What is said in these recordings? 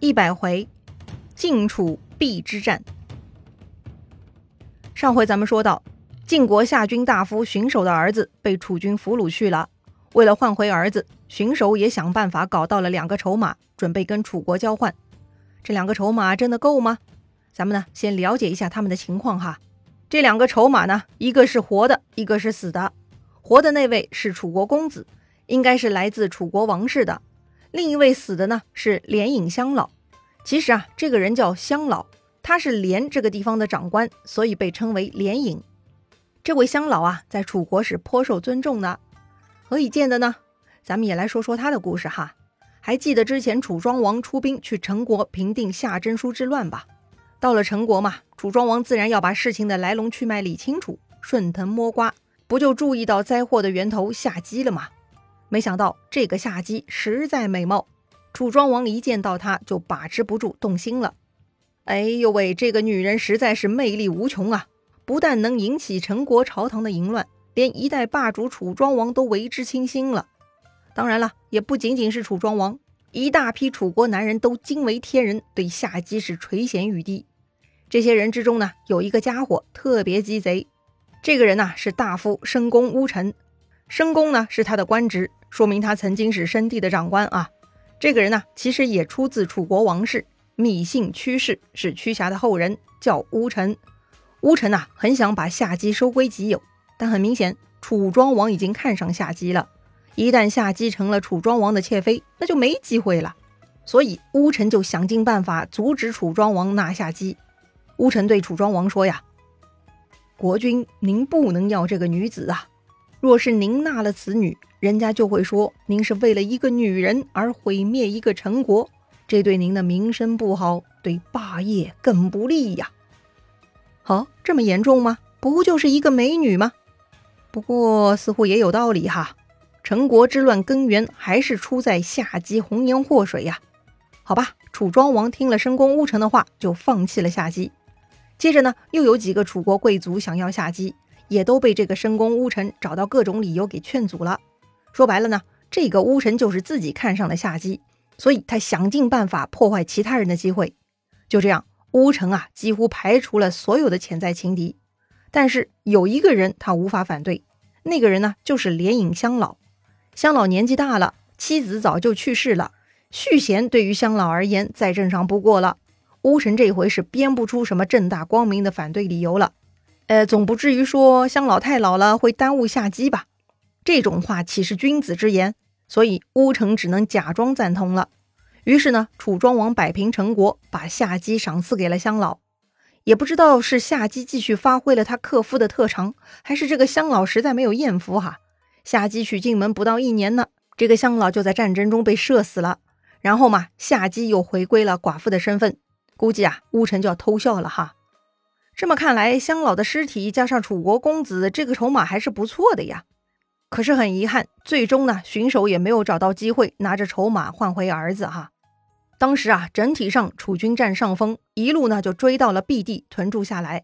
一百回，晋楚邲之战。上回咱们说到，晋国夏军大夫荀守的儿子被楚军俘虏去了。为了换回儿子，荀守也想办法搞到了两个筹码，准备跟楚国交换。这两个筹码真的够吗？咱们呢，先了解一下他们的情况哈。这两个筹码呢，一个是活的，一个是死的。活的那位是楚国公子，应该是来自楚国王室的。另一位死的呢是连尹乡老，其实啊，这个人叫乡老，他是连这个地方的长官，所以被称为连尹。这位乡老啊，在楚国是颇受尊重的。何以见得呢？咱们也来说说他的故事哈。还记得之前楚庄王出兵去陈国平定夏真书之乱吧？到了陈国嘛，楚庄王自然要把事情的来龙去脉理清楚，顺藤摸瓜，不就注意到灾祸的源头夏姬了吗？没想到这个夏姬实在美貌，楚庄王一见到她就把持不住，动心了。哎呦喂，这个女人实在是魅力无穷啊！不但能引起陈国朝堂的淫乱，连一代霸主楚庄王都为之倾心了。当然了，也不仅仅是楚庄王，一大批楚国男人都惊为天人，对夏姬是垂涎欲滴。这些人之中呢，有一个家伙特别鸡贼，这个人呢是大夫申公乌臣，申公呢是他的官职。说明他曾经是申帝的长官啊！这个人呢，其实也出自楚国王室，芈姓屈氏，是屈瑕的后人，叫乌臣。乌臣呐，很想把夏姬收归己有，但很明显，楚庄王已经看上夏姬了。一旦夏姬成了楚庄王的妾妃，那就没机会了。所以乌臣就想尽办法阻止楚庄王纳夏姬。乌臣对楚庄王说呀：“国君，您不能要这个女子啊！若是您纳了此女，”人家就会说您是为了一个女人而毁灭一个陈国，这对您的名声不好，对霸业更不利呀。好，这么严重吗？不就是一个美女吗？不过似乎也有道理哈。陈国之乱根源还是出在夏姬红颜祸水呀。好吧，楚庄王听了申公乌臣的话，就放弃了夏姬。接着呢，又有几个楚国贵族想要夏姬，也都被这个深宫乌臣找到各种理由给劝阻了。说白了呢，这个巫臣就是自己看上了夏姬，所以他想尽办法破坏其他人的机会。就这样，巫臣啊几乎排除了所有的潜在情敌。但是有一个人他无法反对，那个人呢就是连尹乡老。乡老年纪大了，妻子早就去世了，续弦对于乡老而言再正常不过了。巫臣这回是编不出什么正大光明的反对理由了。呃，总不至于说乡老太老了会耽误夏姬吧？这种话岂是君子之言？所以乌城只能假装赞同了。于是呢，楚庄王摆平陈国，把夏姬赏赐给了乡老。也不知道是夏姬继续发挥了他克夫的特长，还是这个乡老实在没有艳福哈。夏姬娶进门不到一年呢，这个乡老就在战争中被射死了。然后嘛，夏姬又回归了寡妇的身份。估计啊，乌臣就要偷笑了哈。这么看来，乡老的尸体加上楚国公子，这个筹码还是不错的呀。可是很遗憾，最终呢，荀守也没有找到机会拿着筹码换回儿子哈。当时啊，整体上楚军占上风，一路呢就追到了 B 地屯驻下来。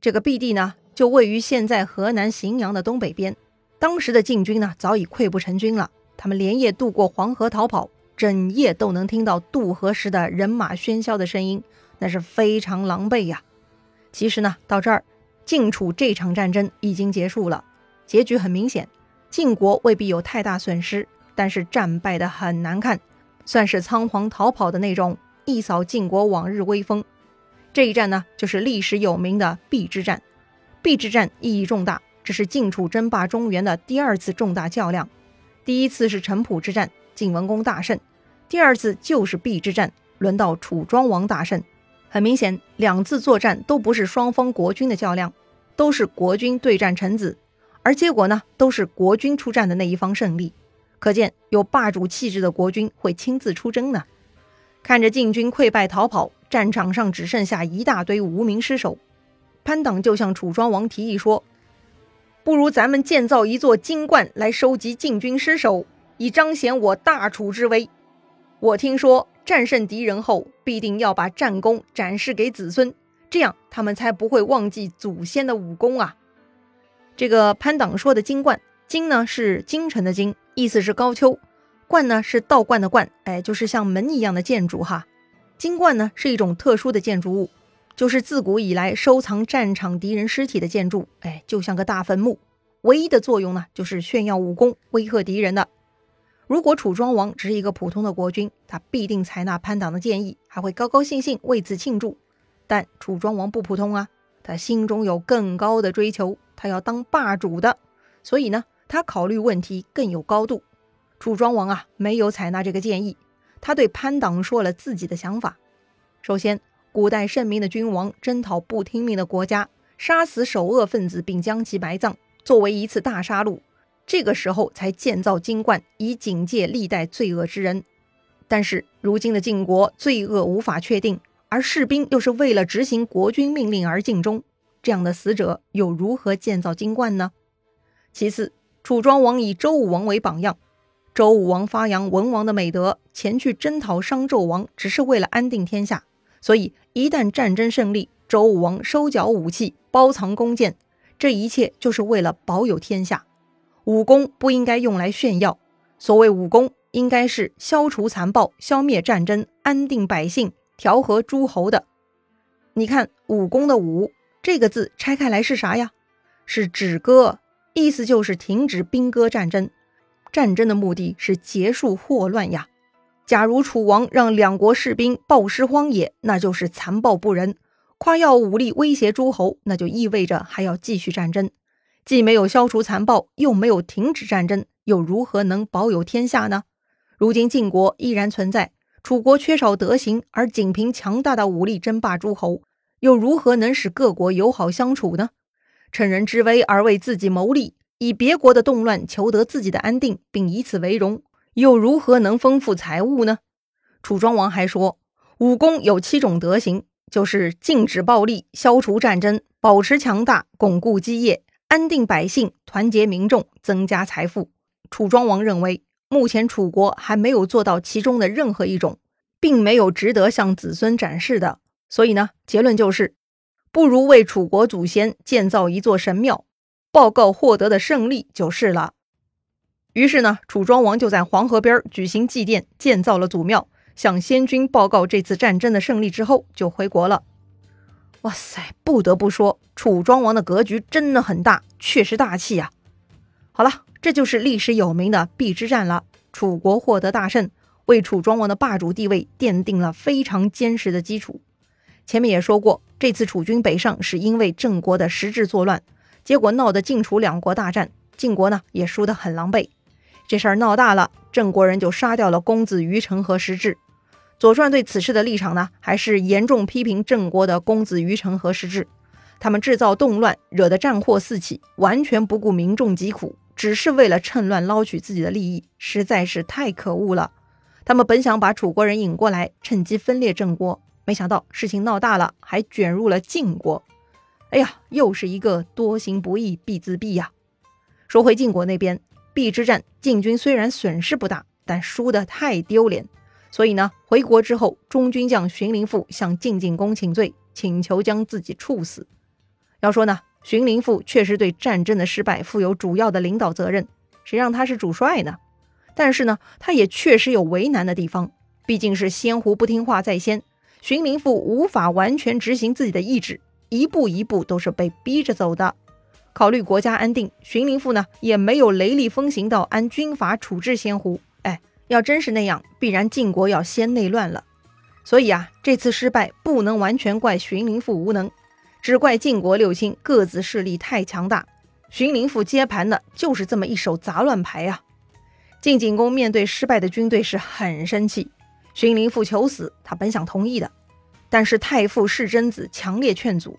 这个 B 地呢，就位于现在河南荥阳的东北边。当时的晋军呢，早已溃不成军了。他们连夜渡过黄河逃跑，整夜都能听到渡河时的人马喧嚣的声音，那是非常狼狈呀。其实呢，到这儿，晋楚这场战争已经结束了，结局很明显。晋国未必有太大损失，但是战败的很难看，算是仓皇逃跑的那种，一扫晋国往日威风。这一战呢，就是历史有名的邲之战。邲之战意义重大，这是晋楚争霸中原的第二次重大较量。第一次是城濮之战，晋文公大胜；第二次就是邲之战，轮到楚庄王大胜。很明显，两次作战都不是双方国军的较量，都是国军对战臣子。而结果呢，都是国军出战的那一方胜利，可见有霸主气质的国军会亲自出征呢。看着晋军溃败逃跑，战场上只剩下一大堆无名尸首，潘党就向楚庄王提议说：“不如咱们建造一座金冠来收集晋军尸首，以彰显我大楚之威。我听说战胜敌人后，必定要把战功展示给子孙，这样他们才不会忘记祖先的武功啊。”这个潘党说的金冠，金呢是京城的京，意思是高丘；冠呢是道观的冠，哎，就是像门一样的建筑哈。金冠呢是一种特殊的建筑物，就是自古以来收藏战场敌人尸体的建筑。哎，就像个大坟墓，唯一的作用呢就是炫耀武功、威吓敌人的。如果楚庄王只是一个普通的国君，他必定采纳潘党的建议，还会高高兴兴为此庆祝。但楚庄王不普通啊，他心中有更高的追求，他要当霸主的，所以呢，他考虑问题更有高度。楚庄王啊，没有采纳这个建议。他对潘党说了自己的想法。首先，古代圣明的君王征讨不听命的国家，杀死首恶分子并将其埋葬，作为一次大杀戮。这个时候才建造金冠，以警戒历代罪恶之人。但是如今的晋国罪恶无法确定，而士兵又是为了执行国君命令而尽忠，这样的死者又如何建造金冠呢？其次，楚庄王以周武王为榜样。周武王发扬文王的美德，前去征讨商纣王，只是为了安定天下。所以，一旦战争胜利，周武王收缴武器，包藏弓箭，这一切就是为了保有天下。武功不应该用来炫耀，所谓武功，应该是消除残暴、消灭战争、安定百姓、调和诸侯的。你看“武功”的“武”这个字拆开来是啥呀？是止戈，意思就是停止兵戈战争。战争的目的是结束祸乱呀！假如楚王让两国士兵暴尸荒野，那就是残暴不仁；夸耀武力威胁诸侯，那就意味着还要继续战争。既没有消除残暴，又没有停止战争，又如何能保有天下呢？如今晋国依然存在，楚国缺少德行，而仅凭强大的武力争霸诸侯，又如何能使各国友好相处呢？趁人之危而为自己谋利。以别国的动乱求得自己的安定，并以此为荣，又如何能丰富财物呢？楚庄王还说，武功有七种德行，就是禁止暴力、消除战争、保持强大、巩固基业、安定百姓、团结民众、增加财富。楚庄王认为，目前楚国还没有做到其中的任何一种，并没有值得向子孙展示的。所以呢，结论就是，不如为楚国祖先建造一座神庙。报告获得的胜利就是了。于是呢，楚庄王就在黄河边举行祭奠，建造了祖庙，向先君报告这次战争的胜利之后，就回国了。哇塞，不得不说，楚庄王的格局真的很大，确实大气呀。好了，这就是历史有名的邲之战了。楚国获得大胜，为楚庄王的霸主地位奠定了非常坚实的基础。前面也说过，这次楚军北上是因为郑国的实质作乱。结果闹得晋楚两国大战，晋国呢也输得很狼狈。这事儿闹大了，郑国人就杀掉了公子于成和石质。《左传》对此事的立场呢，还是严重批评郑国的公子于成和石质。他们制造动乱，惹得战祸四起，完全不顾民众疾苦，只是为了趁乱捞取自己的利益，实在是太可恶了。他们本想把楚国人引过来，趁机分裂郑国，没想到事情闹大了，还卷入了晋国。哎呀，又是一个多行不义必自毙呀！说回晋国那边，邲之战，晋军虽然损失不大，但输得太丢脸，所以呢，回国之后，中军将荀林父向晋景公请罪，请求将自己处死。要说呢，荀林父确实对战争的失败负有主要的领导责任，谁让他是主帅呢？但是呢，他也确实有为难的地方，毕竟是先狐不听话在先，荀林父无法完全执行自己的意志。一步一步都是被逼着走的。考虑国家安定，荀林父呢也没有雷厉风行到按军法处置先狐。要真是那样，必然晋国要先内乱了。所以啊，这次失败不能完全怪荀林父无能，只怪晋国六卿各自势力太强大。荀林父接盘的就是这么一手杂乱牌啊！晋景公面对失败的军队是很生气，荀林父求死，他本想同意的。但是太傅世真子强烈劝阻，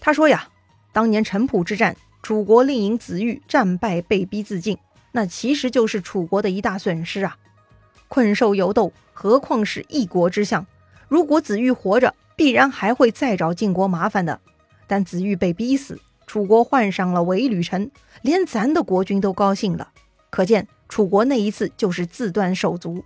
他说呀，当年陈濮之战，楚国令尹子玉战败被逼自尽，那其实就是楚国的一大损失啊。困兽犹斗，何况是一国之相？如果子玉活着，必然还会再找晋国麻烦的。但子玉被逼死，楚国换上了韦履臣，连咱的国君都高兴了。可见楚国那一次就是自断手足。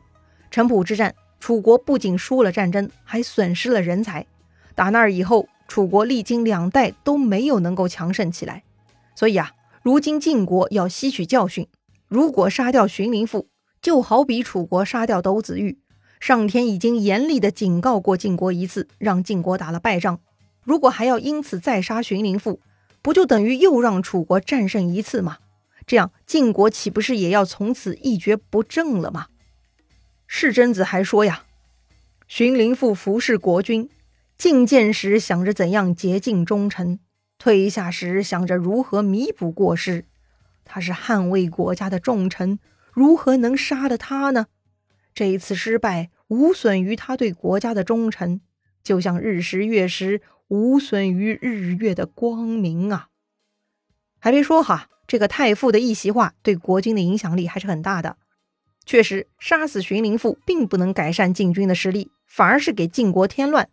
陈濮之战。楚国不仅输了战争，还损失了人才。打那儿以后，楚国历经两代都没有能够强盛起来。所以啊，如今晋国要吸取教训。如果杀掉荀林父，就好比楚国杀掉斗子玉，上天已经严厉的警告过晋国一次，让晋国打了败仗。如果还要因此再杀荀林父，不就等于又让楚国战胜一次吗？这样晋国岂不是也要从此一蹶不振了吗？世贞子还说呀，荀林父服侍国君，进谏时想着怎样竭尽忠臣，退下时想着如何弥补过失。他是捍卫国家的重臣，如何能杀了他呢？这一次失败无损于他对国家的忠诚，就像日食月食无损于日月的光明啊！还别说哈，这个太傅的一席话对国君的影响力还是很大的。确实，杀死荀林父并不能改善晋军的实力，反而是给晋国添乱。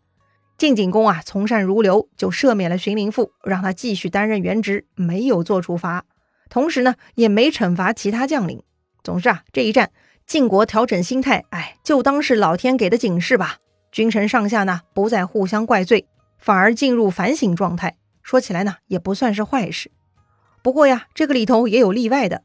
晋景公啊，从善如流，就赦免了荀林父，让他继续担任原职，没有做处罚。同时呢，也没惩罚其他将领。总之啊，这一战。晋国调整心态，哎，就当是老天给的警示吧。君臣上下呢，不再互相怪罪，反而进入反省状态。说起来呢，也不算是坏事。不过呀，这个里头也有例外的。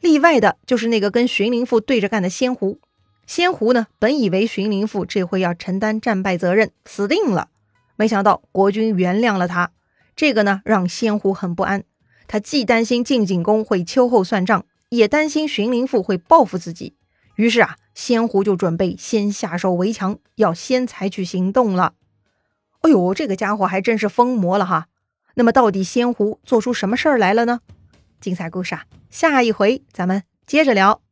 例外的就是那个跟荀林父对着干的仙狐。仙狐呢，本以为荀林父这回要承担战败责任，死定了。没想到国君原谅了他，这个呢，让仙狐很不安。他既担心晋景公会秋后算账，也担心荀林父会报复自己。于是啊，仙狐就准备先下手为强，要先采取行动了。哎呦，这个家伙还真是疯魔了哈！那么到底仙狐做出什么事儿来了呢？精彩故事啊，下一回咱们接着聊。